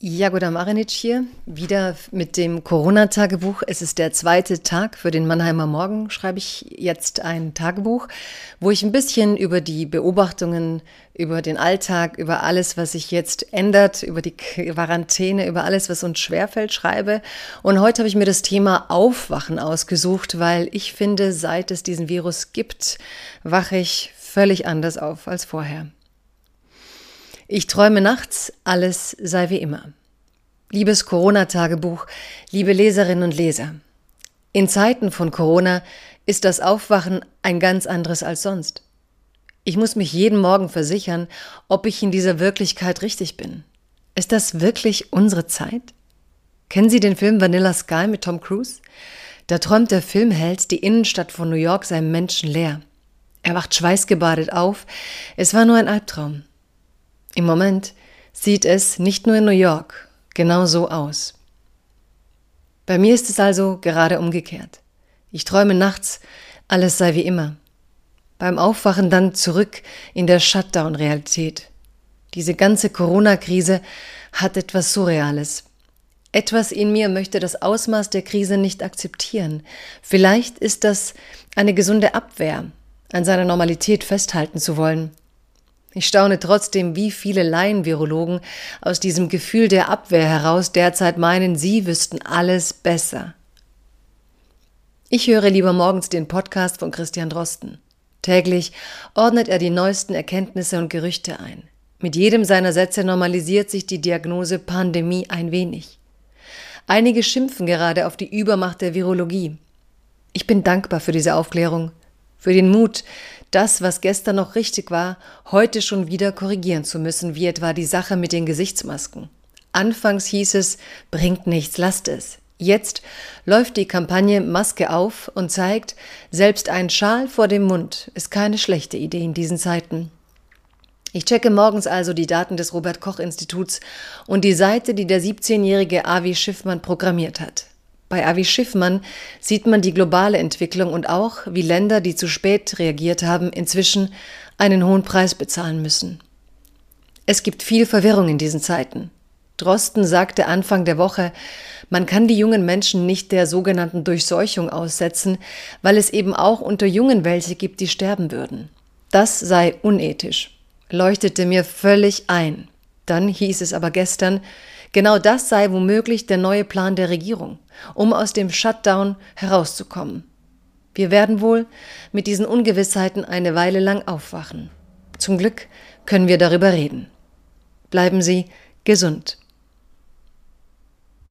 Jagoda Marinic hier, wieder mit dem Corona-Tagebuch. Es ist der zweite Tag für den Mannheimer Morgen, schreibe ich jetzt ein Tagebuch, wo ich ein bisschen über die Beobachtungen, über den Alltag, über alles, was sich jetzt ändert, über die Quarantäne, über alles, was uns schwerfällt, schreibe. Und heute habe ich mir das Thema Aufwachen ausgesucht, weil ich finde, seit es diesen Virus gibt, wache ich völlig anders auf als vorher. Ich träume nachts, alles sei wie immer. Liebes Corona-Tagebuch, liebe Leserinnen und Leser. In Zeiten von Corona ist das Aufwachen ein ganz anderes als sonst. Ich muss mich jeden Morgen versichern, ob ich in dieser Wirklichkeit richtig bin. Ist das wirklich unsere Zeit? Kennen Sie den Film Vanilla Sky mit Tom Cruise? Da träumt der Filmheld, die Innenstadt von New York sei menschenleer. Er wacht schweißgebadet auf. Es war nur ein Albtraum. Im Moment sieht es nicht nur in New York genau so aus. Bei mir ist es also gerade umgekehrt. Ich träume nachts, alles sei wie immer. Beim Aufwachen dann zurück in der Shutdown-Realität. Diese ganze Corona-Krise hat etwas Surreales. Etwas in mir möchte das Ausmaß der Krise nicht akzeptieren. Vielleicht ist das eine gesunde Abwehr, an seiner Normalität festhalten zu wollen, ich staune trotzdem, wie viele Laienvirologen aus diesem Gefühl der Abwehr heraus derzeit meinen, sie wüssten alles besser. Ich höre lieber morgens den Podcast von Christian Drosten. Täglich ordnet er die neuesten Erkenntnisse und Gerüchte ein. Mit jedem seiner Sätze normalisiert sich die Diagnose Pandemie ein wenig. Einige schimpfen gerade auf die Übermacht der Virologie. Ich bin dankbar für diese Aufklärung, für den Mut, das, was gestern noch richtig war, heute schon wieder korrigieren zu müssen, wie etwa die Sache mit den Gesichtsmasken. Anfangs hieß es, bringt nichts, lasst es. Jetzt läuft die Kampagne Maske auf und zeigt, selbst ein Schal vor dem Mund ist keine schlechte Idee in diesen Zeiten. Ich checke morgens also die Daten des Robert Koch Instituts und die Seite, die der 17-jährige Avi Schiffmann programmiert hat. Bei Avi Schiffmann sieht man die globale Entwicklung und auch, wie Länder, die zu spät reagiert haben, inzwischen einen hohen Preis bezahlen müssen. Es gibt viel Verwirrung in diesen Zeiten. Drosten sagte Anfang der Woche, man kann die jungen Menschen nicht der sogenannten Durchseuchung aussetzen, weil es eben auch unter Jungen welche gibt, die sterben würden. Das sei unethisch, leuchtete mir völlig ein. Dann hieß es aber gestern, Genau das sei womöglich der neue Plan der Regierung, um aus dem Shutdown herauszukommen. Wir werden wohl mit diesen Ungewissheiten eine Weile lang aufwachen. Zum Glück können wir darüber reden. Bleiben Sie gesund.